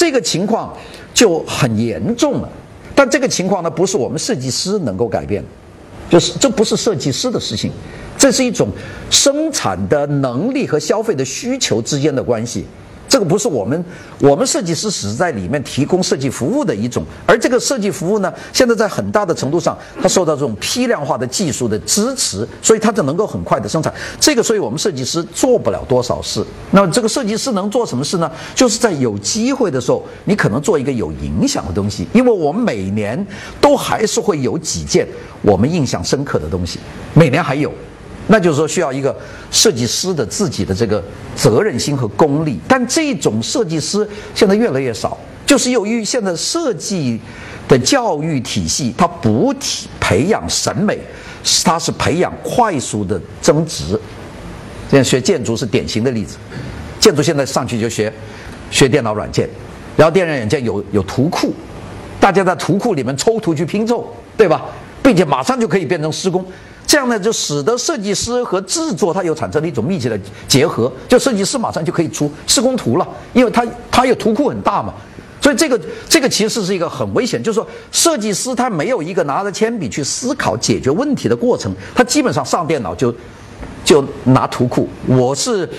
这个情况就很严重了。但这个情况呢，不是我们设计师能够改变，就是这不是设计师的事情，这是一种生产的能力和消费的需求之间的关系。这个不是我们，我们设计师只是在里面提供设计服务的一种，而这个设计服务呢，现在在很大的程度上，它受到这种批量化的技术的支持，所以它就能够很快的生产。这个，所以我们设计师做不了多少事。那么，这个设计师能做什么事呢？就是在有机会的时候，你可能做一个有影响的东西，因为我们每年都还是会有几件我们印象深刻的东西，每年还有。那就是说，需要一个设计师的自己的这个责任心和功力，但这种设计师现在越来越少，就是由于现在设计的教育体系，它不体培养审美，它是培养快速的增值。现在学建筑是典型的例子，建筑现在上去就学学电脑软件，然后电脑软件有有图库，大家在图库里面抽图去拼凑，对吧？并且马上就可以变成施工。这样呢，就使得设计师和制作它又产生了一种密切的结合，就设计师马上就可以出施工图了，因为他他有图库很大嘛，所以这个这个其实是一个很危险，就是说设计师他没有一个拿着铅笔去思考解决问题的过程，他基本上上电脑就就拿图库。我是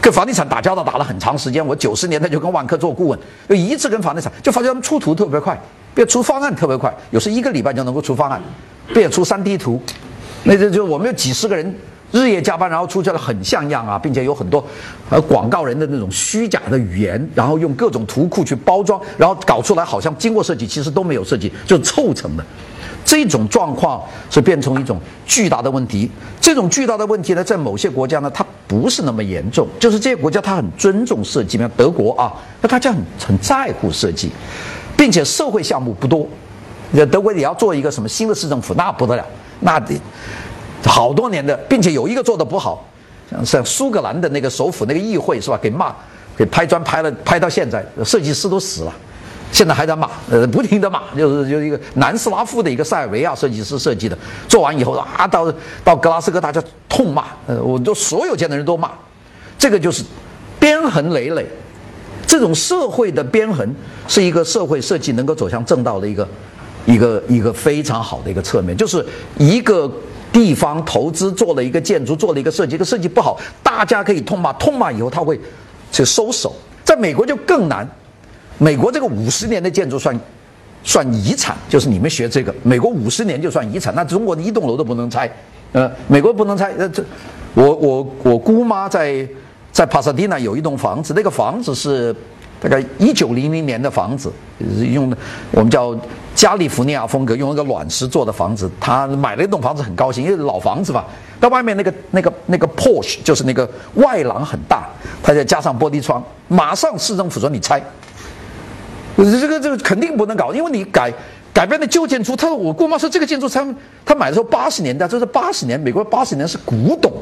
跟房地产打交道打了很长时间，我九十年代就跟万科做顾问，就一直跟房地产，就发现他们出图特别快，变出方案特别快，有时一个礼拜就能够出方案，变出三 D 图。那这就我们有几十个人日夜加班，然后出去了很像样啊，并且有很多呃广告人的那种虚假的语言，然后用各种图库去包装，然后搞出来好像经过设计，其实都没有设计，就凑成的。这种状况是变成一种巨大的问题。这种巨大的问题呢，在某些国家呢，它不是那么严重，就是这些国家它很尊重设计，比如德国啊，那大家很很在乎设计，并且社会项目不多。德国也要做一个什么新的市政府，那不得了。那得好多年的，并且有一个做的不好，像像苏格兰的那个首府那个议会是吧？给骂，给拍砖拍了，拍到现在，设计师都死了，现在还在骂，呃，不停的骂，就是就是一个南斯拉夫的一个塞尔维亚设计师设计的，做完以后啊，到到格拉斯哥大家痛骂，呃，我都所有见的人都骂，这个就是鞭痕累累，这种社会的鞭痕是一个社会设计能够走向正道的一个。一个一个非常好的一个侧面，就是一个地方投资做了一个建筑，做了一个设计，这个设计不好，大家可以痛骂，痛骂以后他会去收手。在美国就更难，美国这个五十年的建筑算算遗产，就是你们学这个，美国五十年就算遗产，那中国的一栋楼都不能拆，呃，美国不能拆。呃，这我我我姑妈在在帕萨蒂纳有一栋房子，那个房子是。大概一九零零年的房子，用的我们叫加利福尼亚风格，用那个卵石做的房子。他买了一栋房子，很高兴，因为老房子嘛。到外面那个那个那个 porch 就是那个外廊很大，他再加上玻璃窗，马上市政府说你拆。这个这个肯定不能搞，因为你改改变了旧建筑。他说我姑妈说这个建筑他他买的时候八十年代，这是八十年，美国八十年是古董。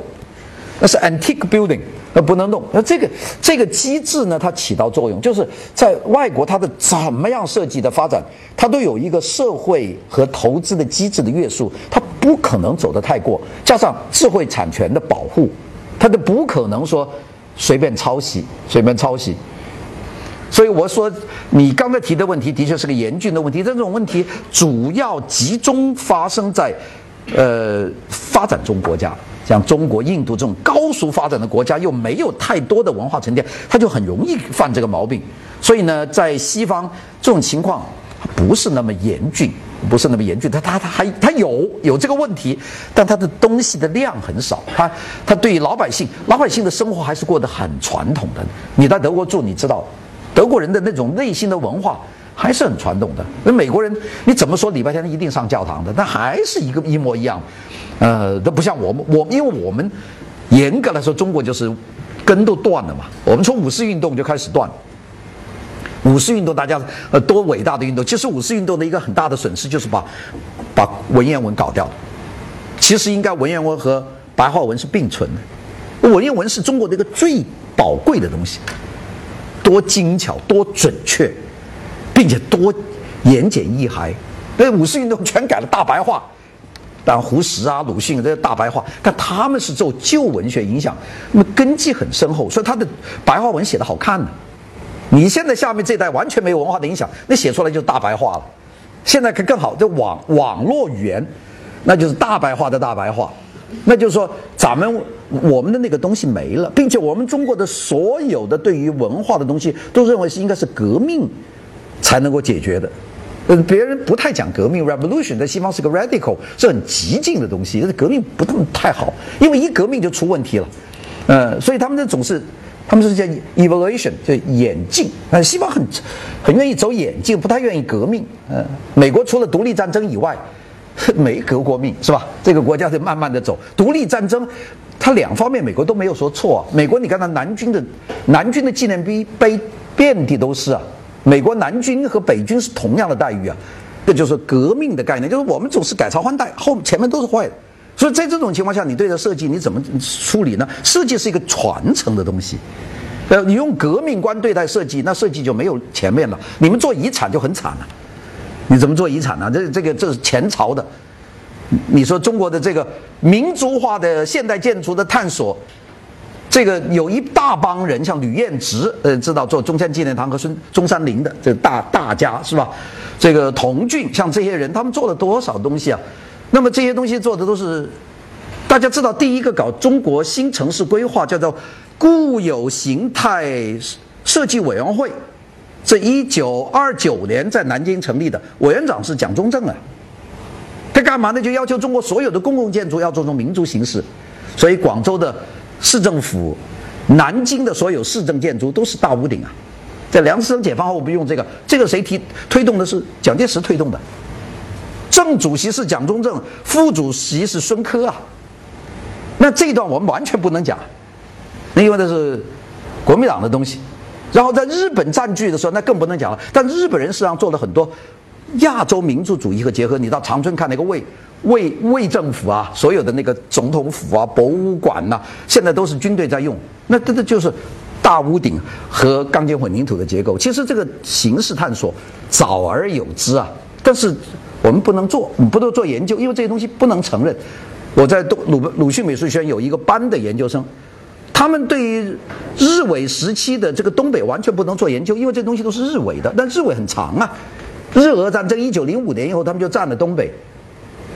那是 antique building，那不能动。那这个这个机制呢，它起到作用，就是在外国它的怎么样设计的发展，它都有一个社会和投资的机制的约束，它不可能走得太过。加上智慧产权的保护，它都不可能说随便抄袭，随便抄袭。所以我说，你刚才提的问题的确是个严峻的问题。这种问题主要集中发生在，呃，发展中国家。像中国、印度这种高速发展的国家，又没有太多的文化沉淀，他就很容易犯这个毛病。所以呢，在西方这种情况不是那么严峻，不是那么严峻。他他他还他有有这个问题，但他的东西的量很少。他他对于老百姓，老百姓的生活还是过得很传统的。你在德国住，你知道，德国人的那种内心的文化还是很传统的。那美国人，你怎么说礼拜天一定上教堂的？那还是一个一模一样。呃，都不像我们，我因为我们严格来说，中国就是根都断了嘛。我们从五四运动就开始断。五四运动大家呃多伟大的运动，其实五四运动的一个很大的损失就是把把文言文搞掉了。其实应该文言文和白话文是并存的。文言文是中国的一个最宝贵的东西，多精巧，多准确，并且多言简意赅。那五四运动全改了大白话。但胡适啊、鲁迅这些大白话，但他们是受旧文学影响，那么根基很深厚，所以他的白话文写的好看呢。你现在下面这代完全没有文化的影响，那写出来就是大白话了。现在可更好，这网网络语言，那就是大白话的大白话。那就是说，咱们我们的那个东西没了，并且我们中国的所有的对于文化的东西，都认为是应该是革命才能够解决的。呃，别人不太讲革命，revolution 在西方是个 radical，是很激进的东西，革命不那么太好，因为一革命就出问题了。呃，所以他们这总是，他们是叫 evolution，就演进。呃，西方很很愿意走演进，不太愿意革命。呃，美国除了独立战争以外。没革过命是吧？这个国家在慢慢的走。独立战争，它两方面美国都没有说错。美国你看它南军的南军的纪念碑碑遍地都是啊。美国南军和北军是同样的待遇啊。这就是革命的概念，就是我们总是改朝换代，后前面都是坏的。所以在这种情况下，你对着设计你怎么处理呢？设计是一个传承的东西。呃，你用革命观对待设计，那设计就没有前面了。你们做遗产就很惨了。你怎么做遗产呢？这这个这是前朝的。你说中国的这个民族化的现代建筑的探索，这个有一大帮人，像吕彦直，呃，知道做中山纪念堂和孙中山陵的这大大家是吧？这个童俊，像这些人，他们做了多少东西啊？那么这些东西做的都是，大家知道，第一个搞中国新城市规划叫做固有形态设计委员会。这一九二九年在南京成立的，委员长是蒋中正啊。他干嘛呢？就要求中国所有的公共建筑要做成民族形式，所以广州的市政府、南京的所有市政建筑都是大屋顶啊。在梁思成解放后我们用这个，这个谁提推动的是蒋介石推动的，正主席是蒋中正，副主席是孙科啊。那这一段我们完全不能讲，那因为那是国民党的东西。然后在日本占据的时候，那更不能讲了。但日本人实际上做了很多亚洲民族主义和结合。你到长春看那个卫卫卫政府啊，所有的那个总统府啊、博物馆呐，现在都是军队在用。那这这就是大屋顶和钢筋混凝土的结构。其实这个形式探索早而有之啊，但是我们不能做，不能做研究，因为这些东西不能承认。我在鲁鲁鲁迅美术学院有一个班的研究生。他们对于日伪时期的这个东北完全不能做研究，因为这东西都是日伪的。但日伪很长啊，日俄战争一九零五年以后，他们就占了东北，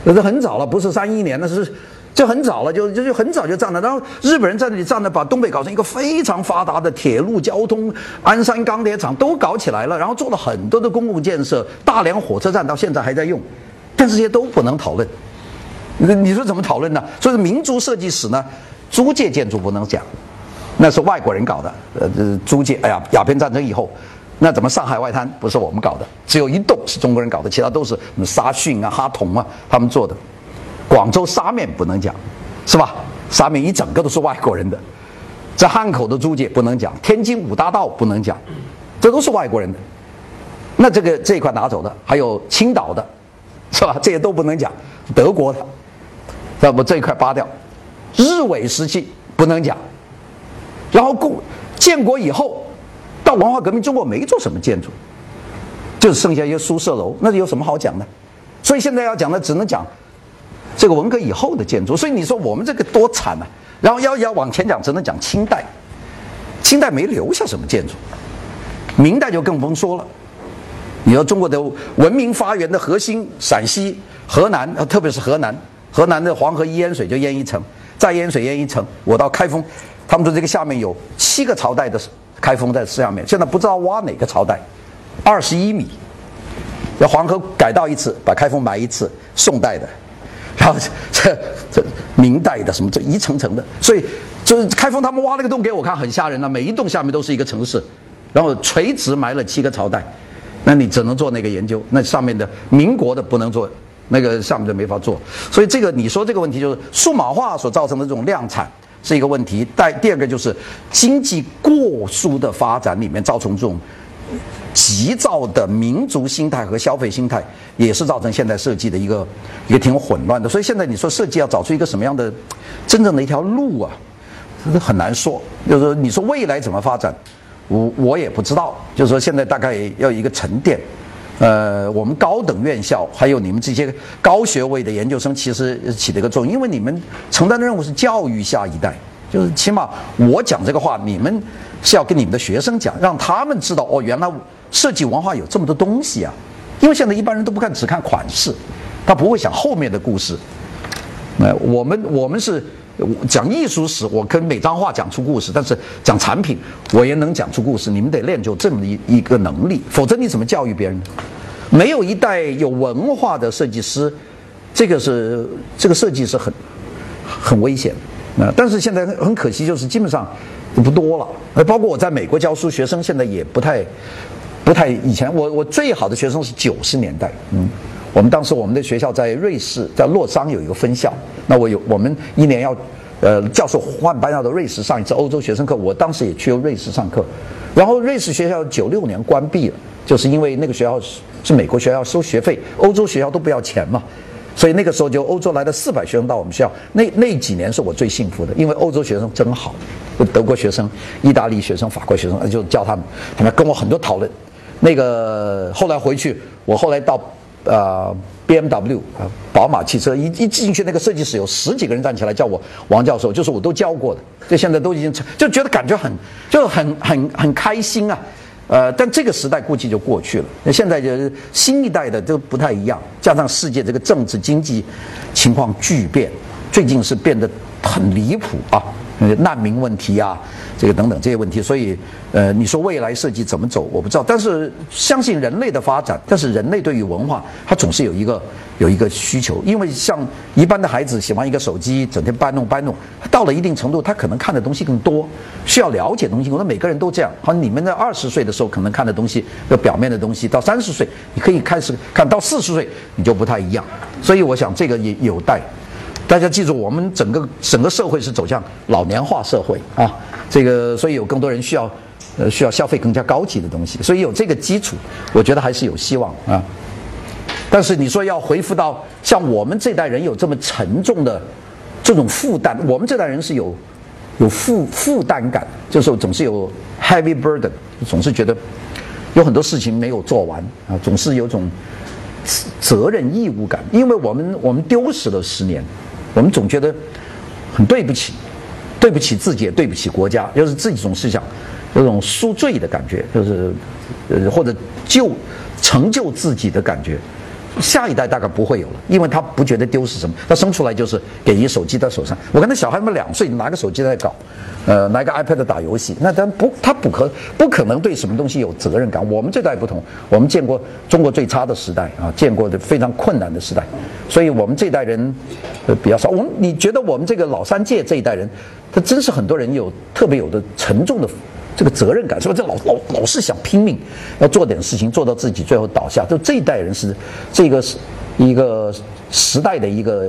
那是很早了，不是三一年，那是就很早了，就就就很早就占了。然后日本人在那里占了，把东北搞成一个非常发达的铁路交通，鞍山钢铁厂都搞起来了，然后做了很多的公共建设，大连火车站到现在还在用，但这些都不能讨论。你你说怎么讨论呢？所以民族设计史呢？租界建筑不能讲，那是外国人搞的。呃，租界，哎呀，鸦片战争以后，那怎么上海外滩不是我们搞的？只有一栋是中国人搞的，其他都是什么沙逊啊、哈同啊他们做的。广州沙面不能讲，是吧？沙面一整个都是外国人的。在汉口的租界不能讲，天津五大道不能讲，这都是外国人的。那这个这一块拿走的，还有青岛的，是吧？这些都不能讲，德国的，要不这一块扒掉。日伪时期不能讲，然后共建国以后，到文化革命，中国没做什么建筑，就剩下一些宿舍楼，那有什么好讲的？所以现在要讲的只能讲这个文革以后的建筑。所以你说我们这个多惨啊！然后要要往前讲，只能讲清代，清代没留下什么建筑，明代就更甭说了。你说中国的文明发源的核心，陕西、河南，特别是河南，河南的黄河一淹水就淹一层。再淹水淹一层，我到开封，他们说这个下面有七个朝代的开封在下面，现在不知道挖哪个朝代，二十一米，要黄河改道一次，把开封埋一次，宋代的，然后这这明代的什么这一层层的，所以这开封他们挖了个洞给我看，很吓人啊，每一洞下面都是一个城市，然后垂直埋了七个朝代，那你只能做那个研究，那上面的民国的不能做。那个上面就没法做，所以这个你说这个问题就是数码化所造成的这种量产是一个问题。但第二个就是经济过速的发展里面造成这种急躁的民族心态和消费心态，也是造成现在设计的一个一个挺混乱的。所以现在你说设计要找出一个什么样的真正的一条路啊，这很难说。就是你说未来怎么发展，我我也不知道。就是说现在大概要一个沉淀。呃，我们高等院校还有你们这些高学位的研究生，其实起了一个作用，因为你们承担的任务是教育下一代，就是起码我讲这个话，你们是要跟你们的学生讲，让他们知道哦，原来设计文化有这么多东西啊。因为现在一般人都不看，只看款式，他不会想后面的故事。那我们我们是讲艺术史，我跟每张画讲出故事，但是讲产品，我也能讲出故事。你们得练就这么一一个能力，否则你怎么教育别人？没有一代有文化的设计师，这个是这个设计是很很危险。啊，但是现在很可惜，就是基本上不多了。包括我在美国教书，学生现在也不太不太。以前我我最好的学生是九十年代，嗯，我们当时我们的学校在瑞士，在洛桑有一个分校。那我有我们一年要，呃，教授换班要到瑞士上一次欧洲学生课，我当时也去瑞士上课。然后瑞士学校九六年关闭了，就是因为那个学校是是美国学校收学费，欧洲学校都不要钱嘛。所以那个时候就欧洲来的四百学生到我们学校，那那几年是我最幸福的，因为欧洲学生真好，德国学生、意大利学生、法国学生，就教他们，他们跟我很多讨论。那个后来回去，我后来到呃 B M W 啊，宝马汽车一一进去，那个设计室有十几个人站起来叫我王教授，就是我都教过的，这现在都已经成就觉得感觉很就很很很开心啊。呃，但这个时代估计就过去了。那现在就是新一代的都不太一样，加上世界这个政治经济情况巨变，最近是变得很离谱啊。难民问题啊，这个等等这些问题，所以，呃，你说未来设计怎么走，我不知道。但是相信人类的发展，但是人类对于文化，它总是有一个有一个需求。因为像一般的孩子喜欢一个手机，整天搬弄搬弄，到了一定程度，他可能看的东西更多，需要了解东西。我说每个人都这样。好像，你们在二十岁的时候可能看的东西，有表面的东西；到三十岁，你可以开始看到四十岁，你就不太一样。所以我想这个也有待。大家记住，我们整个整个社会是走向老年化社会啊，这个所以有更多人需要，呃，需要消费更加高级的东西，所以有这个基础，我觉得还是有希望啊。但是你说要回复到像我们这代人有这么沉重的这种负担，我们这代人是有有负负担感，就是总是有 heavy burden，总是觉得有很多事情没有做完啊，总是有种责任义务感，因为我们我们丢失了十年。我们总觉得很对不起，对不起自己，也对不起国家，就是自己总是想有种赎罪的感觉，就是呃或者救成就自己的感觉。下一代大概不会有了，因为他不觉得丢失什么，他生出来就是给一手机在手上。我看那小孩们两岁拿个手机在搞，呃，拿个 iPad 打游戏，那他不他不可不可能对什么东西有责任感。我们这代不同，我们见过中国最差的时代啊，见过的非常困难的时代，所以我们这代人呃比较少。我们你觉得我们这个老三届这一代人，他真是很多人有特别有的沉重的。这个责任感是吧？这老老老是想拼命，要做点事情，做到自己最后倒下。就这一代人是这个是一个时代的一个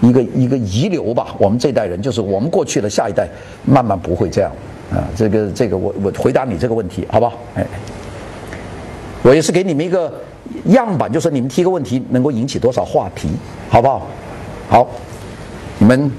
一个一个遗留吧。我们这代人就是我们过去的下一代，慢慢不会这样啊。这个这个，我我回答你这个问题，好吧？哎，我也是给你们一个样板，就是你们提个问题能够引起多少话题，好不好？好，你们。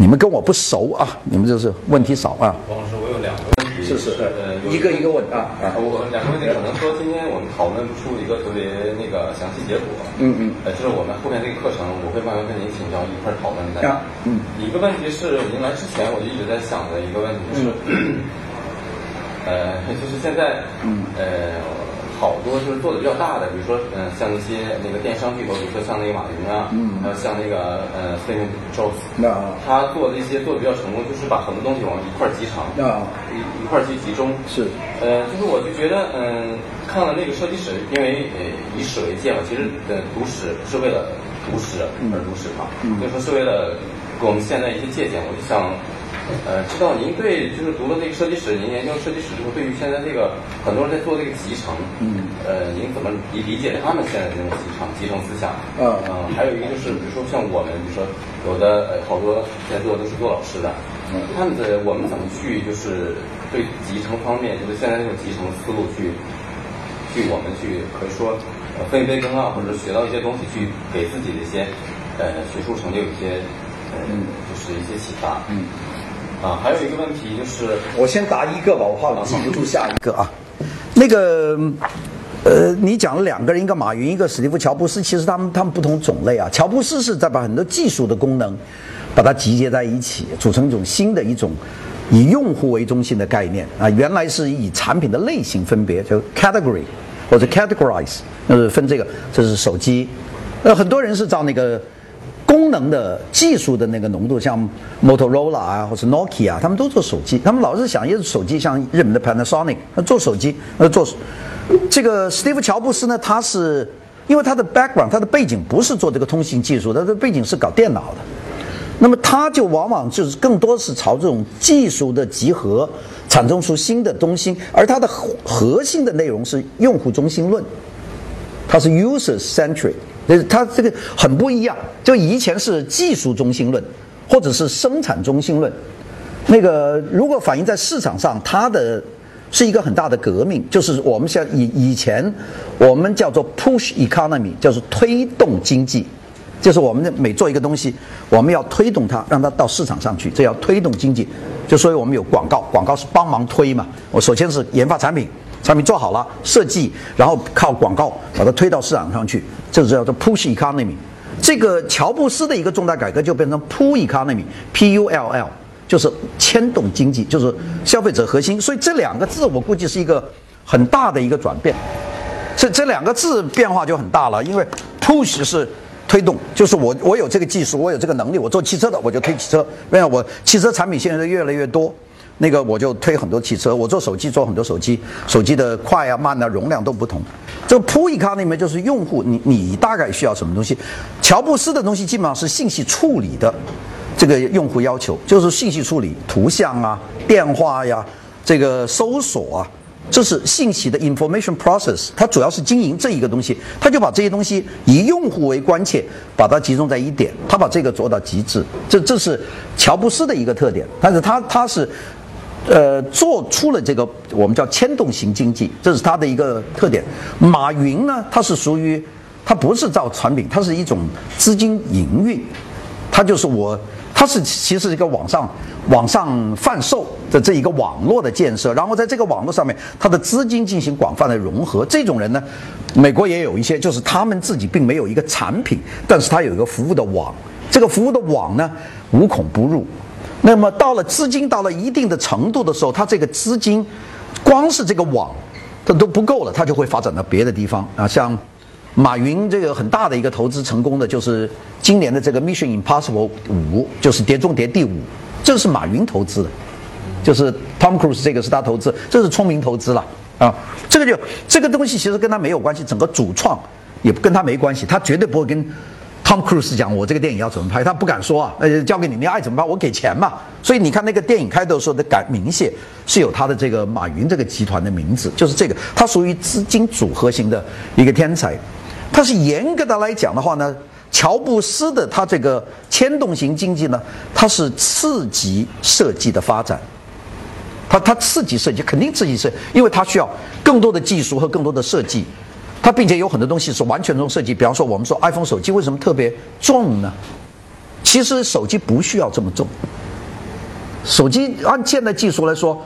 你们跟我不熟啊，你们就是问题少啊。王老师，我有两个问题，是是，呃，一个一个问啊啊。我两个问题可能说今天我们讨论不出一个特别那个详细结果。嗯嗯。呃，就是我们后面这个课程，我会慢慢跟您请教，一块讨论的。啊。嗯。一个问题是您来之前我就一直在想的一个问题，就是，呃，就是现在，嗯，呃。好多就是做的比较大的，比如说，嗯，像一些那个电商巨头，比如说像那个马云啊，嗯，还有像那个呃，Steve Jobs，那他做的一些做的比较成功，就是把很多东西往一块集成，啊，一一块去集中，是，呃，就是我就觉得，嗯，看了那个设计史，因为呃以史为鉴嘛，其实呃读史不是为了读史而读史嘛，嗯，就说是为了给我们现在一些借鉴，我就想。呃，知道您对就是读了这个设计史，您研究设计史之后，对于现在这个很多人在做这个集成，嗯，呃，您怎么理理解他们现在这种集成集成思想？嗯嗯，还有一个就是，比如说像我们，比如说有的呃好多在做都是做老师的，嗯，他们的我们怎么去就是对集成方面，就是现在这种集成思路去去我们去可以说呃分一杯羹啊，或者学到一些东西，去给自己的一些呃学术成就一些嗯，就是一些启发，嗯。啊，还有一个问题就是，我先答一个吧，我怕我记不住下一个啊。那个，呃，你讲了两个人，一个马云，一个史蒂夫·乔布斯，其实他们他们不同种类啊。乔布斯是在把很多技术的功能，把它集结在一起，组成一种新的一种以用户为中心的概念啊，原来是以产品的类型分别，就 category 或者 categorize，呃，分这个，这是手机，呃，很多人是照那个。功能的技术的那个浓度，像 Motorola 啊，或者 Nokia，啊他们都做手机。他们老是想，用手机像日本的 Panasonic，做手机，呃，做这个 Steve 乔布斯呢，他是因为他的 background，他的背景不是做这个通信技术，他的背景是搞电脑的。那么他就往往就是更多是朝这种技术的集合，产生出新的东西，而它的核心的内容是用户中心论，它是 user centric。它这个很不一样，就以前是技术中心论，或者是生产中心论。那个如果反映在市场上，它的是一个很大的革命，就是我们像以以前我们叫做 push economy，就是推动经济，就是我们每做一个东西，我们要推动它，让它到市场上去，这要推动经济。就所以我们有广告，广告是帮忙推嘛。我首先是研发产品。产品做好了，设计，然后靠广告把它推到市场上去，这个叫做 push economy。这个乔布斯的一个重大改革就变成 pull economy，P U L L，就是牵动经济，就是消费者核心。所以这两个字我估计是一个很大的一个转变。这这两个字变化就很大了，因为 push 是推动，就是我我有这个技术，我有这个能力，我做汽车的我就推汽车，为啥我汽车产品现在越来越多。那个我就推很多汽车，我做手机做很多手机，手机的快啊慢啊容量都不同。这个 pull economy 就是用户你你大概需要什么东西？乔布斯的东西基本上是信息处理的，这个用户要求就是信息处理，图像啊、电话呀、这个搜索啊，这是信息的 information process。它主要是经营这一个东西，他就把这些东西以用户为关切，把它集中在一点，他把这个做到极致。这这是乔布斯的一个特点，但是他他是。呃，做出了这个我们叫牵动型经济，这是它的一个特点。马云呢，它是属于，它不是造产品，它是一种资金营运，它就是我，它是其实一个网上网上贩售的这一个网络的建设，然后在这个网络上面，它的资金进行广泛的融合。这种人呢，美国也有一些，就是他们自己并没有一个产品，但是他有一个服务的网，这个服务的网呢，无孔不入。那么到了资金到了一定的程度的时候，它这个资金，光是这个网，它都不够了，它就会发展到别的地方啊。像马云这个很大的一个投资成功的，就是今年的这个 Mission Impossible 五，就是碟中谍第五，这是马云投资的，就是 Tom Cruise 这个是他投资，这是聪明投资了啊。这个就这个东西其实跟他没有关系，整个主创也跟他没关系，他绝对不会跟。Tom Cruise 讲我这个电影要怎么拍，他不敢说啊，呃，交给你，你爱怎么拍，我给钱嘛。所以你看那个电影开头的时候的改明显是有他的这个马云这个集团的名字，就是这个，他属于资金组合型的一个天才。他是严格的来讲的话呢，乔布斯的他这个牵动型经济呢，它是刺激设计的发展。他他刺激设计，肯定刺激设，因为他需要更多的技术和更多的设计。它并且有很多东西是完全从设计，比方说我们说 iPhone 手机为什么特别重呢？其实手机不需要这么重。手机按现在技术来说，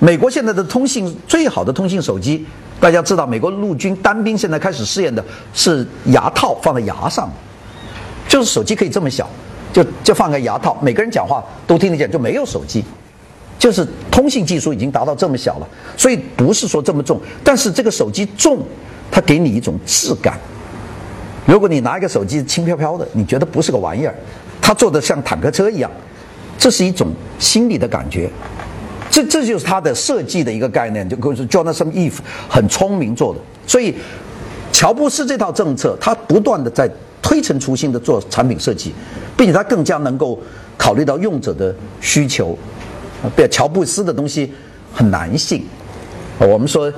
美国现在的通信最好的通信手机，大家知道，美国陆军单兵现在开始试验的是牙套放在牙上，就是手机可以这么小，就就放个牙套，每个人讲话都听得见，就没有手机。就是通信技术已经达到这么小了，所以不是说这么重，但是这个手机重。它给你一种质感。如果你拿一个手机轻飘飘的，你觉得不是个玩意儿，它做的像坦克车一样，这是一种心理的感觉。这这就是它的设计的一个概念，就跟说 Jonathan Ive 很聪明做的。所以，乔布斯这套政策，他不断的在推陈出新的做产品设计，并且他更加能够考虑到用者的需求。啊，对，乔布斯的东西很男性。我们说。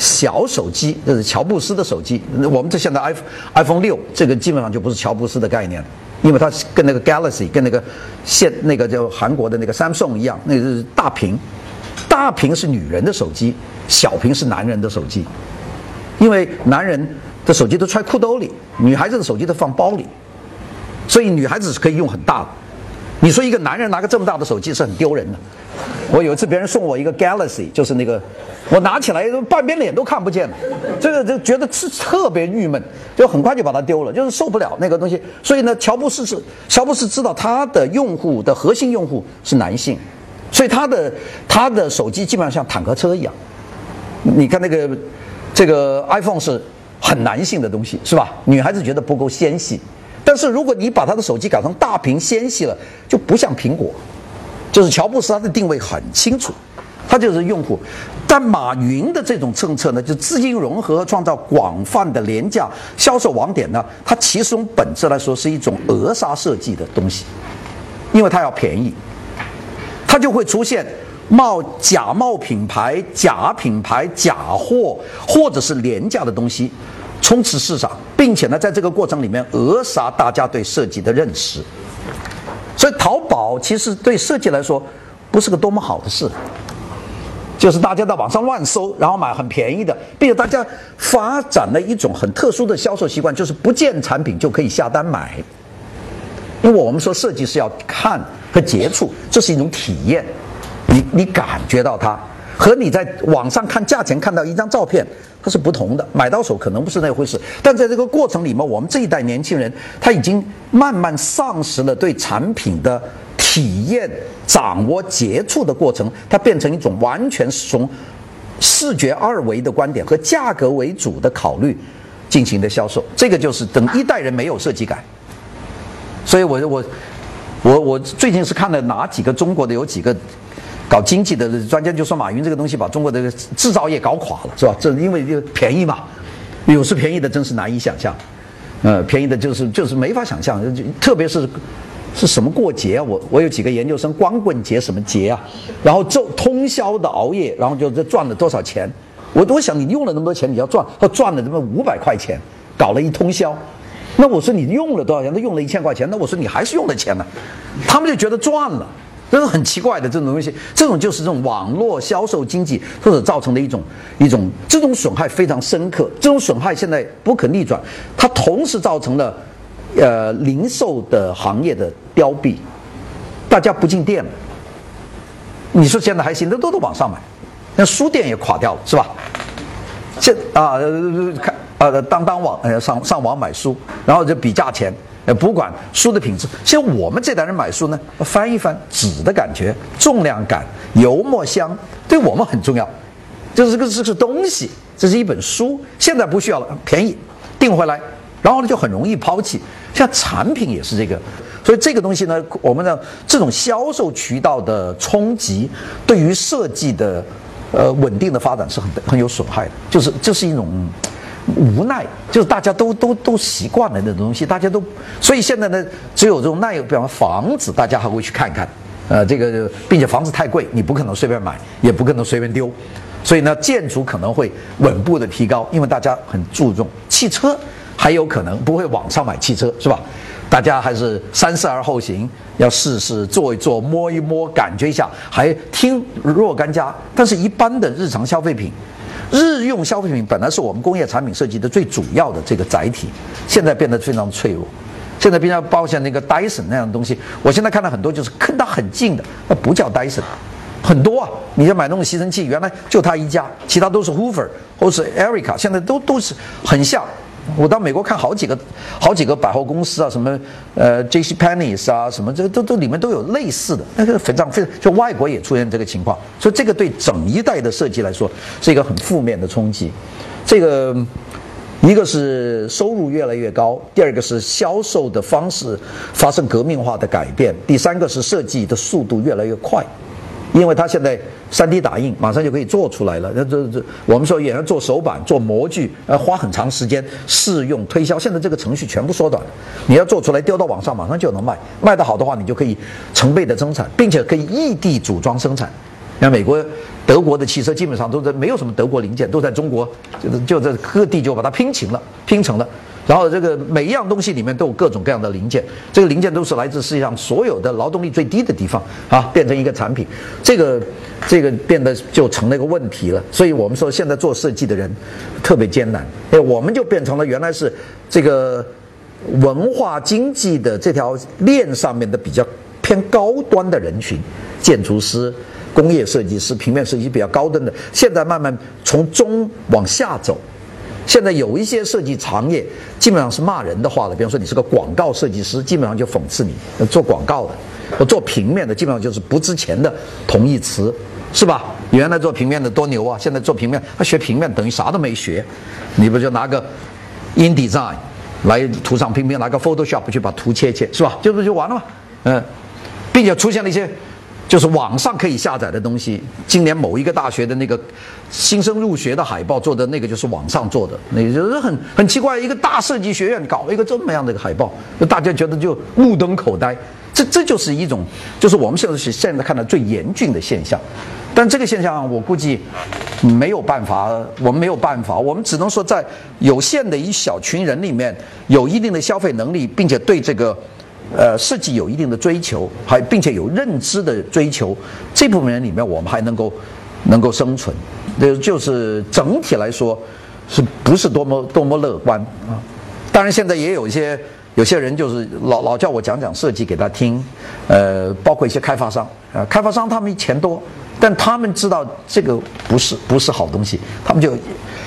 小手机，这是乔布斯的手机。我们这现在 iPhone iPhone 六，这个基本上就不是乔布斯的概念了，因为它跟那个 Galaxy，跟那个现那个叫韩国的那个 Samsung 一样，那是大屏，大屏是女人的手机，小屏是男人的手机，因为男人的手机都揣裤兜里，女孩子的手机都放包里，所以女孩子是可以用很大的。你说一个男人拿个这么大的手机是很丢人的。我有一次别人送我一个 Galaxy，就是那个，我拿起来半边脸都看不见了，这个就觉得是特别郁闷，就很快就把它丢了，就是受不了那个东西。所以呢，乔布斯是乔布斯知道他的用户的核心用户是男性，所以他的他的手机基本上像坦克车一样。你看那个这个 iPhone 是很男性的东西，是吧？女孩子觉得不够纤细。但是如果你把他的手机改成大屏纤细了，就不像苹果。就是乔布斯他的定位很清楚，他就是用户。但马云的这种政策呢，就资金融合，创造广泛的廉价销售网点呢，它其实从本质来说是一种扼杀设计的东西，因为它要便宜，它就会出现冒假冒品牌、假品牌、假货或者是廉价的东西充斥市场，并且呢，在这个过程里面扼杀大家对设计的认识。所以淘宝其实对设计来说不是个多么好的事，就是大家在网上乱搜，然后买很便宜的，并且大家发展了一种很特殊的销售习惯，就是不见产品就可以下单买。因为我们说设计是要看和接触，这是一种体验，你你感觉到它，和你在网上看价钱看到一张照片。它是不同的，买到手可能不是那回事，但在这个过程里面，我们这一代年轻人他已经慢慢丧失了对产品的体验、掌握、接触的过程，它变成一种完全是从视觉二维的观点和价格为主的考虑进行的销售。这个就是等一代人没有设计感，所以我我我我最近是看了哪几个中国的有几个。搞经济的专家就说，马云这个东西把中国的制造业搞垮了，是吧？这因为就便宜嘛，有时便宜的真是难以想象，呃，便宜的就是就是没法想象，就特别是是什么过节？我我有几个研究生，光棍节什么节啊？然后做通宵的熬夜，然后就这赚了多少钱？我都想你用了那么多钱，你要赚，他赚了这么五百块钱，搞了一通宵，那我说你用了多少钱？他用了一千块钱，那我说你还是用了钱呢？他们就觉得赚了。这是很奇怪的这种东西，这种就是这种网络销售经济或者造成的一种一种这种损害非常深刻，这种损害现在不可逆转，它同时造成了，呃，零售的行业的凋敝，大家不进店了。你说现在还行，那都都网上买，那书店也垮掉了，是吧？现啊，看啊，当当网呃上上网买书，然后就比价钱。呃，不管书的品质，像我们这代人买书呢，翻一翻纸的感觉、重量感、油墨香，对我们很重要。就是这个这是东西，这是一本书，现在不需要了，便宜，订回来，然后呢就很容易抛弃。像产品也是这个，所以这个东西呢，我们的这种销售渠道的冲击，对于设计的呃稳定的发展是很很有损害的，就是这是一种。无奈，就是大家都都都习惯了那种东西，大家都，所以现在呢，只有这种耐，比方房子，大家还会去看看，呃，这个，并且房子太贵，你不可能随便买，也不可能随便丢，所以呢，建筑可能会稳步的提高，因为大家很注重汽车，还有可能不会网上买汽车，是吧？大家还是三思而后行，要试试坐一坐，摸一摸，感觉一下，还听若干家，但是一般的日常消费品。日用消费品本来是我们工业产品设计的最主要的这个载体，现在变得非常脆弱。现在比较包括像那个 Dyson 那样的东西，我现在看到很多就是跟它很近的，那不叫 Dyson，，很多啊。你要买那种吸尘器，原来就它一家，其他都是 Hoover 或是 Erica，现在都都是很像。我到美国看好几个，好几个百货公司啊，什么呃 J C p e n n y s 啊，什么这都都里面都有类似的，那个非常非，就外国也出现这个情况，所以这个对整一代的设计来说是一个很负面的冲击。这个一个是收入越来越高，第二个是销售的方式发生革命化的改变，第三个是设计的速度越来越快。因为它现在三 D 打印马上就可以做出来了，那这这我们说也要做手板做模具，呃，花很长时间试用推销，现在这个程序全部缩短，你要做出来丢到网上，马上就能卖，卖得好的话，你就可以成倍的增产，并且可以异地组装生产。像美国、德国的汽车基本上都在没有什么德国零件，都在中国，就就在各地就把它拼成了，拼成了。然后这个每一样东西里面都有各种各样的零件，这个零件都是来自世界上所有的劳动力最低的地方啊，变成一个产品，这个这个变得就成了一个问题了。所以我们说现在做设计的人特别艰难，哎，我们就变成了原来是这个文化经济的这条链上面的比较偏高端的人群，建筑师、工业设计师、平面设计比较高端的，现在慢慢从中往下走。现在有一些设计行业基本上是骂人的话了，比方说你是个广告设计师，基本上就讽刺你做广告的。做平面的基本上就是不值钱的同义词，是吧？原来做平面的多牛啊，现在做平面，他学平面等于啥都没学，你不就拿个 InDesign 来图上拼拼，拿个 Photoshop 去把图切切，是吧？就不就完了嘛？嗯，并且出现了一些。就是网上可以下载的东西。今年某一个大学的那个新生入学的海报做的那个就是网上做的，那就是很很奇怪，一个大设计学院搞了一个这么样的一个海报，大家觉得就目瞪口呆。这这就是一种，就是我们现在是现在看到最严峻的现象。但这个现象我估计没有办法，我们没有办法，我们只能说在有限的一小群人里面有一定的消费能力，并且对这个。呃，设计有一定的追求，还并且有认知的追求，这部分人里面，我们还能够能够生存，那就是整体来说，是不是多么多么乐观啊？当然，现在也有一些有些人就是老老叫我讲讲设计给他听，呃，包括一些开发商啊，开发商他们钱多，但他们知道这个不是不是好东西，他们就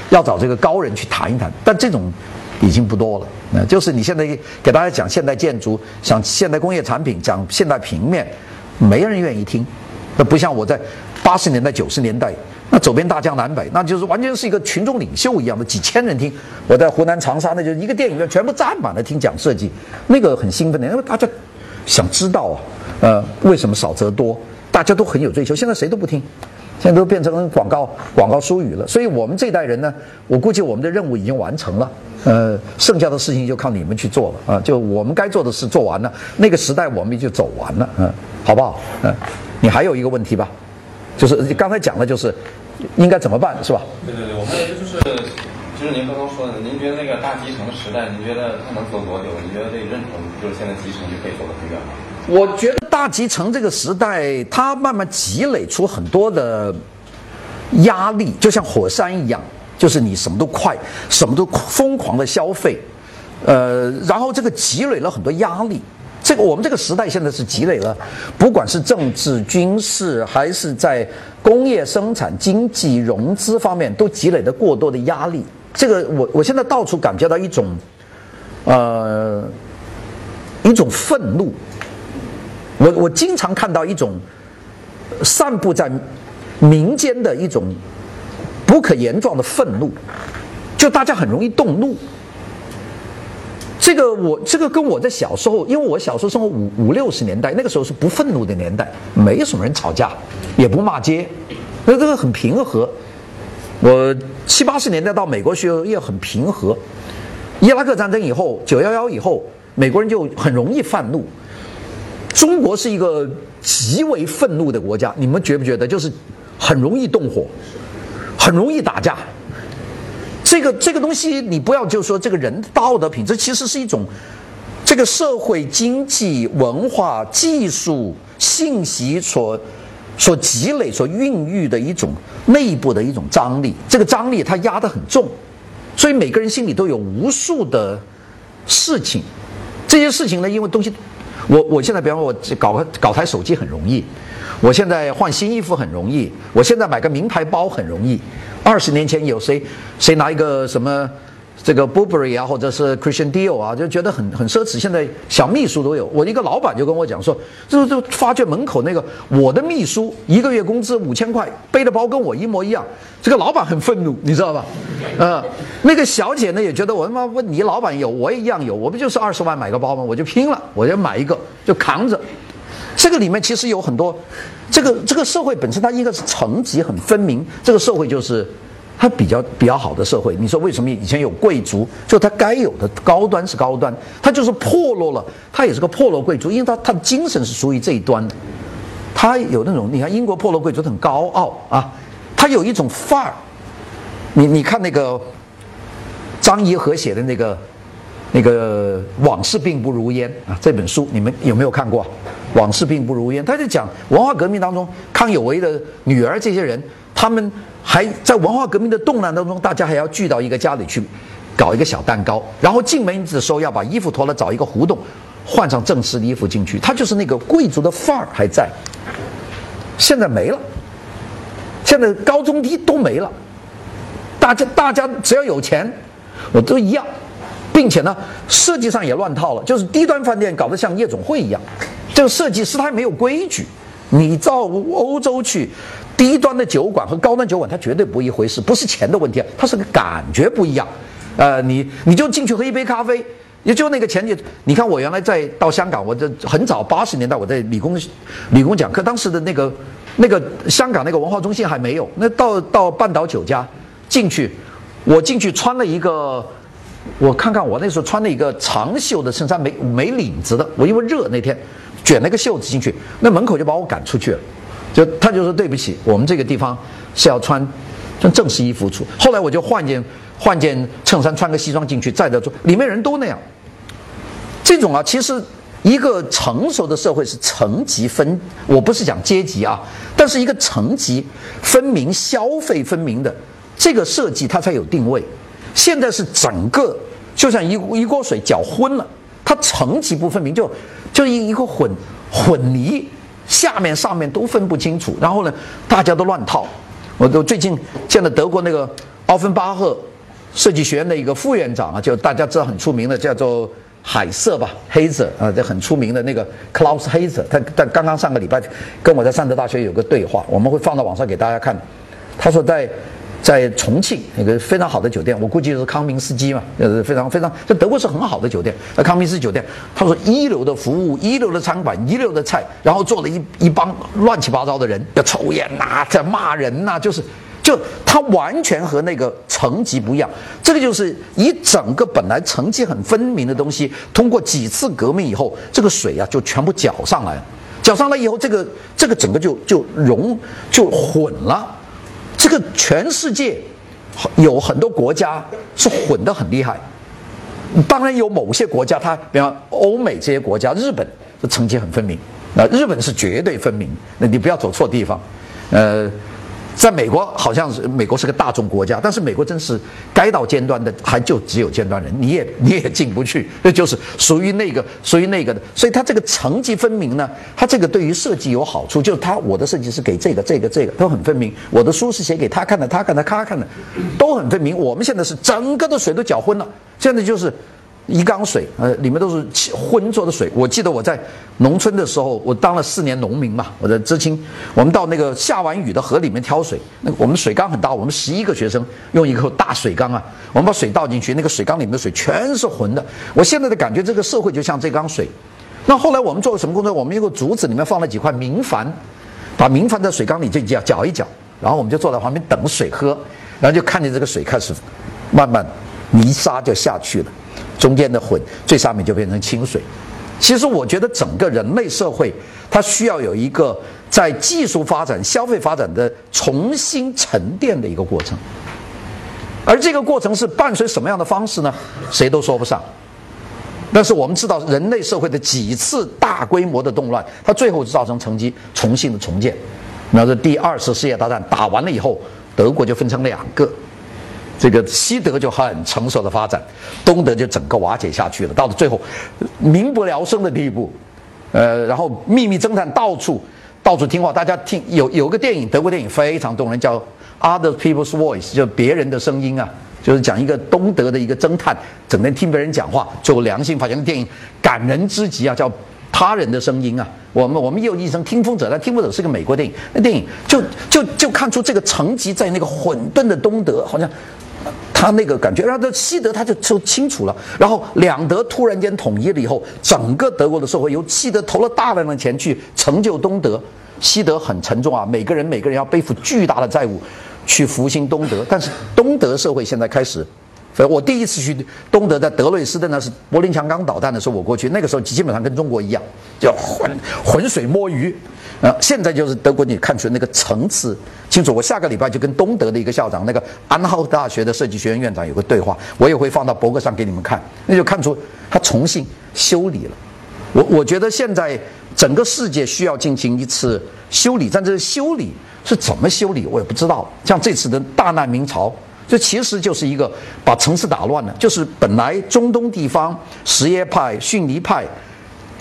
要找这个高人去谈一谈，但这种。已经不多了，那就是你现在给大家讲现代建筑，讲现代工业产品，讲现代平面，没人愿意听。那不像我在八十年代、九十年代，那走遍大江南北，那就是完全是一个群众领袖一样的，几千人听。我在湖南长沙，那就是一个电影院全部站满了听讲设计，那个很兴奋的，因为大家想知道啊，呃，为什么少则多，大家都很有追求。现在谁都不听。现在都变成广告广告术语了，所以我们这代人呢，我估计我们的任务已经完成了，呃，剩下的事情就靠你们去做了啊，就我们该做的事做完了，那个时代我们就走完了，嗯，好不好？嗯，你还有一个问题吧，就是刚才讲的就是应该怎么办，是吧？对对对，我们就是就是您刚刚说的，您觉得那个大集成时代，您觉得它能走多久？您觉得这个认同就是现在集成就可以走得很远吗？我觉得大集成这个时代，它慢慢积累出很多的压力，就像火山一样，就是你什么都快，什么都疯狂的消费，呃，然后这个积累了很多压力。这个我们这个时代现在是积累了，不管是政治、军事，还是在工业生产、经济、融资方面，都积累的过多的压力。这个我我现在到处感觉到一种，呃，一种愤怒。我我经常看到一种散布在民间的一种不可言状的愤怒，就大家很容易动怒。这个我这个跟我在小时候，因为我小时候生活五五六十年代，那个时候是不愤怒的年代，没什么人吵架，也不骂街，那这个很平和。我七八十年代到美国去也很平和。伊拉克战争以后，九幺幺以后，美国人就很容易犯怒。中国是一个极为愤怒的国家，你们觉不觉得？就是很容易动火，很容易打架。这个这个东西，你不要就说这个人道德品质，其实是一种这个社会、经济、文化、技术、信息所所积累、所孕育的一种内部的一种张力。这个张力它压得很重，所以每个人心里都有无数的事情。这些事情呢，因为东西。我我现在比方说，我搞个搞台手机很容易，我现在换新衣服很容易，我现在买个名牌包很容易。二十年前有谁谁拿一个什么？这个 Burberry 啊，或者是 Christian Dior 啊，就觉得很很奢侈。现在小秘书都有。我一个老板就跟我讲说，就就发觉门口那个我的秘书一个月工资五千块，背的包跟我一模一样。这个老板很愤怒，你知道吧？嗯，那个小姐呢也觉得我他妈问你老板有，我也一样有，我不就是二十万买个包吗？我就拼了，我就买一个，就扛着。这个里面其实有很多，这个这个社会本身它一个是层级很分明，这个社会就是。他比较比较好的社会，你说为什么以前有贵族？就他该有的高端是高端，他就是破落了，他也是个破落贵族，因为他他的精神是属于这一端的。他有那种，你看英国破落贵族很高傲啊，他有一种范儿。你你看那个张颐和写的那个那个往事并不如烟啊，这本书你们有没有看过？往事并不如烟，他就讲文化革命当中康有为的女儿这些人，他们。还在文化革命的动乱当中，大家还要聚到一个家里去，搞一个小蛋糕，然后进门的时候要把衣服脱了，找一个胡同，换上正式的衣服进去。他就是那个贵族的范儿还在，现在没了。现在高中低都没了，大家大家只要有钱，我都一样，并且呢，设计上也乱套了，就是低端饭店搞得像夜总会一样，这个设计师他没有规矩。你到欧洲去，低端的酒馆和高端酒馆，它绝对不一回事，不是钱的问题，它是个感觉不一样。呃，你你就进去喝一杯咖啡，也就那个钱你，你看我原来在到香港，我这很早八十年代我在理工理工讲课，当时的那个那个香港那个文化中心还没有，那到到半岛酒家进去，我进去穿了一个，我看看我那时候穿了一个长袖的衬衫，没没领子的，我因为热那天。卷了个袖子进去，那门口就把我赶出去了，就他就说对不起，我们这个地方是要穿穿正式衣服出。后来我就换件换件衬衫，穿个西装进去，在这做，里面人都那样。这种啊，其实一个成熟的社会是层级分，我不是讲阶级啊，但是一个层级分明、消费分明的这个设计，它才有定位。现在是整个就像一一锅水搅浑了，它层级不分明就。就一一个混混泥，下面上面都分不清楚，然后呢，大家都乱套。我都最近见了德国那个奥芬巴赫设计学院的一个副院长啊，就大家知道很出名的，叫做海瑟吧，黑子啊，这很出名的那个 Klaus 黑子，他他刚刚上个礼拜跟我在上德大学有个对话，我们会放到网上给大家看。他说在。在重庆那个非常好的酒店，我估计是康明斯基嘛，呃，非常非常，在德国是很好的酒店。那康明斯酒店，他说一流的服务，一流的餐馆，一流的菜，然后坐了一一帮乱七八糟的人，要抽烟呐，在骂人呐，就是，就他完全和那个层级不一样。这个就是一整个本来层级很分明的东西，通过几次革命以后，这个水啊就全部搅上来，搅上来以后，这个这个整个就就融就混了。这个全世界有很多国家是混得很厉害，当然有某些国家，它比方欧美这些国家，日本是成绩很分明，那日本是绝对分明，那你不要走错地方，呃。在美国，好像是美国是个大众国家，但是美国真是该到尖端的，还就只有尖端人，你也你也进不去，那就是属于那个属于那个的。所以它这个层级分明呢，它这个对于设计有好处，就是它我的设计是给这个这个这个都很分明，我的书是写给他看的，他看的他看的都很分明。我们现在是整个的水都搅浑了，现在就是。一缸水，呃，里面都是浑浊的水。我记得我在农村的时候，我当了四年农民嘛，我在知青。我们到那个下完雨的河里面挑水，那我们水缸很大，我们十一个学生用一口大水缸啊，我们把水倒进去，那个水缸里面的水全是浑的。我现在的感觉，这个社会就像这缸水。那后来我们做了什么工作？我们用个竹子里面放了几块明矾，把明矾在水缸里就搅搅一搅，然后我们就坐在旁边等水喝，然后就看见这个水开始慢慢泥沙就下去了。中间的混，最上面就变成清水。其实我觉得整个人类社会，它需要有一个在技术发展、消费发展的重新沉淀的一个过程。而这个过程是伴随什么样的方式呢？谁都说不上。但是我们知道，人类社会的几次大规模的动乱，它最后造成成绩重新的重建。那是第二次世界大战打完了以后，德国就分成两个。这个西德就很成熟的发展，东德就整个瓦解下去了，到了最后，民不聊生的地步，呃，然后秘密侦探到处到处听话，大家听有有个电影，德国电影非常动人，叫《Other People's Voice》，就别人的声音啊，就是讲一个东德的一个侦探，整天听别人讲话，最后良心发现。电影感人之极啊，叫他人的声音啊。我们我们也有一声听风者，但听风者是个美国电影，那电影就就就看出这个层级在那个混沌的东德，好像。他那个感觉，然后西德他就就清楚了。然后两德突然间统一了以后，整个德国的社会由西德投了大量的钱去成就东德，西德很沉重啊，每个人每个人要背负巨大的债务去复兴东德。但是东德社会现在开始，所以我第一次去东德，在德累斯顿那是柏林墙刚导弹的时候，我过去那个时候基本上跟中国一样，叫浑浑水摸鱼。啊，现在就是德国，你看出那个层次清楚。我下个礼拜就跟东德的一个校长，那个安浩大学的设计学院院长有个对话，我也会放到博客上给你们看。那就看出他重新修理了。我我觉得现在整个世界需要进行一次修理，但这修理是怎么修理，我也不知道。像这次的大难明朝，这其实就是一个把层次打乱了，就是本来中东地方什叶派、逊尼派。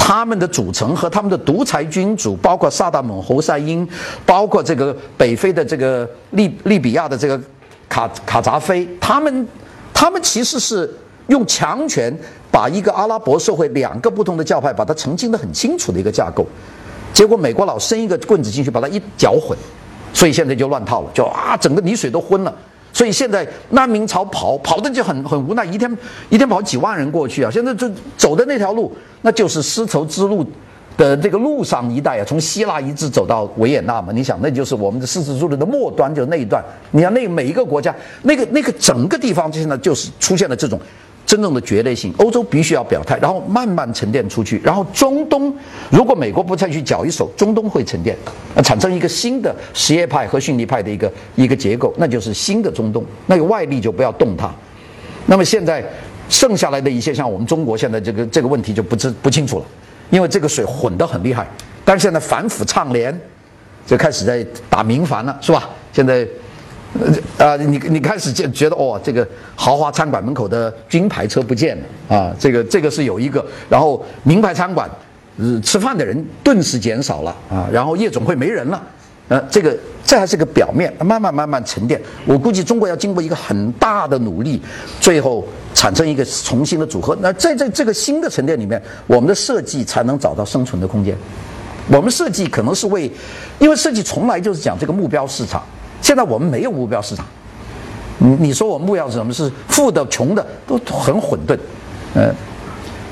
他们的组成和他们的独裁君主，包括萨达姆侯赛因，包括这个北非的这个利利比亚的这个卡卡扎菲，他们他们其实是用强权把一个阿拉伯社会两个不同的教派把它澄清的很清楚的一个架构，结果美国佬伸一个棍子进去把它一搅混，所以现在就乱套了，就啊整个泥水都昏了。所以现在难民潮跑跑的就很很无奈，一天一天跑几万人过去啊！现在就走的那条路，那就是丝绸之路的这个路上一带啊，从希腊一直走到维也纳嘛。你想，那就是我们的丝绸之路的末端，就那一段。你看，那每一个国家，那个那个整个地方，现在就是出现了这种。真正的绝对性，欧洲必须要表态，然后慢慢沉淀出去。然后中东，如果美国不再去搅一手，中东会沉淀，呃，产生一个新的什叶派和逊尼派的一个一个结构，那就是新的中东。那个外力就不要动它。那么现在剩下来的一些，像我们中国现在这个这个问题就不知不清楚了，因为这个水混得很厉害。但是现在反腐倡廉，就开始在打民烦了，是吧？现在。呃啊，你你开始觉觉得哦，这个豪华餐馆门口的军牌车不见了啊，这个这个是有一个，然后名牌餐馆，呃，吃饭的人顿时减少了啊，然后夜总会没人了，呃，这个这还是个表面，慢慢慢慢沉淀。我估计中国要经过一个很大的努力，最后产生一个重新的组合。那在这这个新的沉淀里面，我们的设计才能找到生存的空间。我们设计可能是为，因为设计从来就是讲这个目标市场。现在我们没有目标市场，你你说我们目标是什么？是富的、穷的都很混沌，嗯，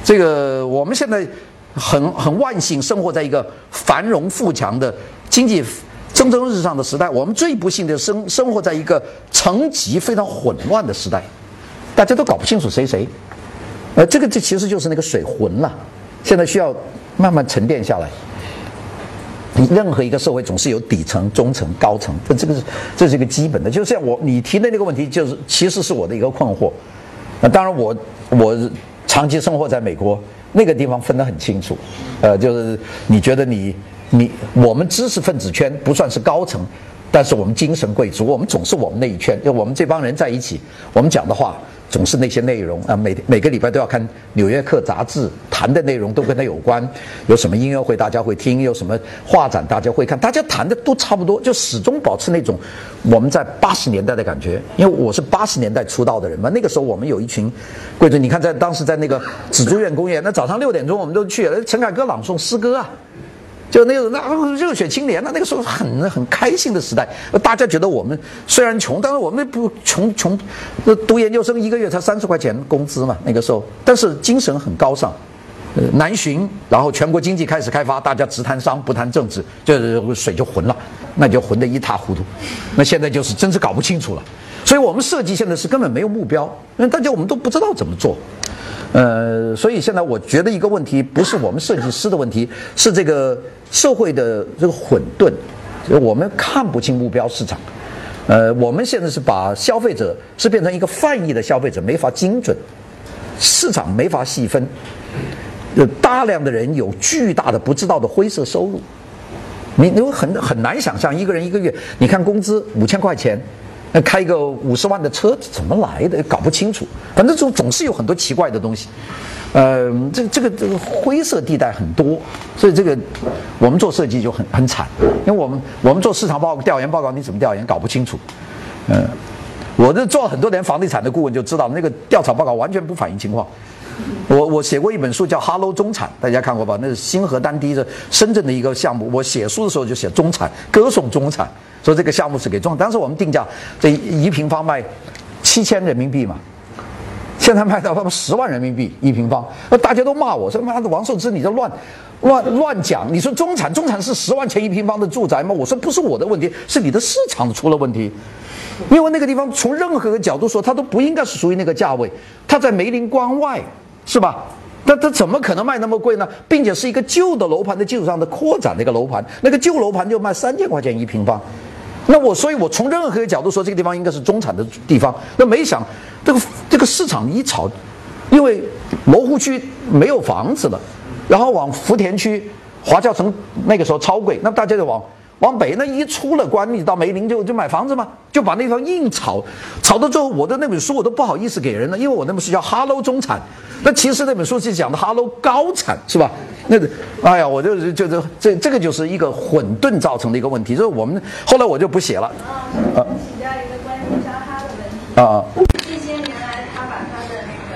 这个我们现在很很万幸生活在一个繁荣富强的经济蒸蒸日上的时代。我们最不幸的生生活在一个层级非常混乱的时代，大家都搞不清楚谁谁，呃，这个这其实就是那个水浑了，现在需要慢慢沉淀下来。你任何一个社会总是有底层、中层、高层，这这个是这是一个基本的。就像我你提的那个问题，就是其实是我的一个困惑。那当然，我我长期生活在美国，那个地方分得很清楚。呃，就是你觉得你你我们知识分子圈不算是高层，但是我们精神贵族，我们总是我们那一圈，就我们这帮人在一起，我们讲的话。总是那些内容啊，每每个礼拜都要看《纽约客》杂志，谈的内容都跟他有关。有什么音乐会大家会听，有什么画展大家会看，大家谈的都差不多，就始终保持那种我们在八十年代的感觉。因为我是八十年代出道的人嘛，那个时候我们有一群贵族，你看在当时在那个紫竹院公园，那早上六点钟我们都去，陈凯歌朗诵诗歌啊。就那个那热血青年，那个时候很很开心的时代，大家觉得我们虽然穷，但是我们不穷穷，读研究生一个月才三十块钱工资嘛，那个时候，但是精神很高尚，呃，南巡，然后全国经济开始开发，大家只谈商不谈政治，就水就浑了，那就浑得一塌糊涂，那现在就是真是搞不清楚了，所以我们设计现在是根本没有目标，因为大家我们都不知道怎么做。呃，所以现在我觉得一个问题不是我们设计师的问题，是这个社会的这个混沌，我们看不清目标市场。呃，我们现在是把消费者是变成一个泛义的消费者，没法精准，市场没法细分，有大量的人有巨大的不知道的灰色收入，你你很很难想象一个人一个月，你看工资五千块钱。那开个五十万的车怎么来的？搞不清楚。反正总总是有很多奇怪的东西，呃，这这个这个灰色地带很多，所以这个我们做设计就很很惨，因为我们我们做市场报调研报告，你怎么调研搞不清楚？嗯，我这做了很多年房地产的顾问就知道，那个调查报告完全不反映情况。我我写过一本书叫《Hello 中产》，大家看过吧？那是星河丹堤的深圳的一个项目。我写书的时候就写中产，歌颂中产。说这个项目是给中，当时我们定价这一平方卖七千人民币嘛，现在卖到他们十万人民币一平方，那大家都骂我说妈的王寿之你这乱乱乱讲，你说中产中产是十万钱一平方的住宅吗？我说不是我的问题，是你的市场出了问题，因为那个地方从任何个角度说，它都不应该是属于那个价位，它在梅林关外，是吧？那它怎么可能卖那么贵呢？并且是一个旧的楼盘的基础上的扩展的一个楼盘，那个旧楼盘就卖三千块钱一平方。那我，所以我从任何一个角度说，这个地方应该是中产的地方。那没想，这个这个市场一炒，因为罗湖区没有房子了，然后往福田区、华侨城那个时候超贵，那大家就往往北那一出了关，你到梅林就就买房子嘛，就把那地方硬炒，炒到最后，我的那本书我都不好意思给人了，因为我那本书叫《Hello 中产》，那其实那本书是讲的 Hello 高产，是吧？那个，哎呀，我就就就这这个就是一个混沌造成的一个问题，就是我们后来我就不写了。啊，请教一个关于交叉的问题。啊。这些年来，他把他的那个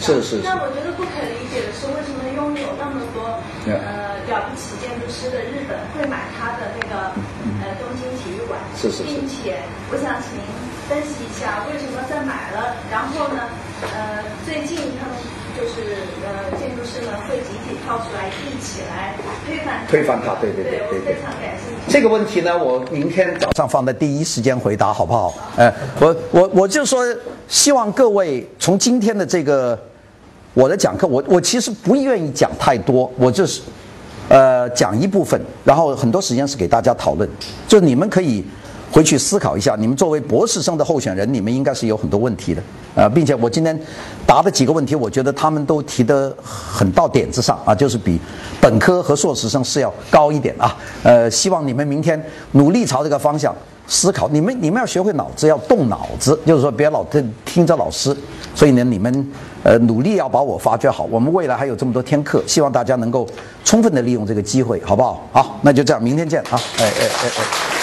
是是是。但我觉得不可理解的是，为什么拥有那么多呃了不起建筑师的日本会买他的那个呃东京体育馆？是是是。并且，我想请您分析一下，为什么在买了，然后呢，呃，最近他们。就是呃，建筑师们会集体跳出来，一起来推翻推翻它。对对对非常感兴趣。这个问题呢，我明天早上放在第一时间回答，好不好？哎，我我我就说，希望各位从今天的这个我的讲课，我我其实不愿意讲太多，我就是呃讲一部分，然后很多时间是给大家讨论，就你们可以。回去思考一下，你们作为博士生的候选人，你们应该是有很多问题的，啊，并且我今天答的几个问题，我觉得他们都提得很到点子上啊，就是比本科和硕士生是要高一点啊，呃，希望你们明天努力朝这个方向思考，你们你们要学会脑子，要动脑子，就是说别老听听着老师，所以呢，你们呃努力要把我发掘好，我们未来还有这么多天课，希望大家能够充分的利用这个机会，好不好？好，那就这样，明天见啊，哎哎哎哎。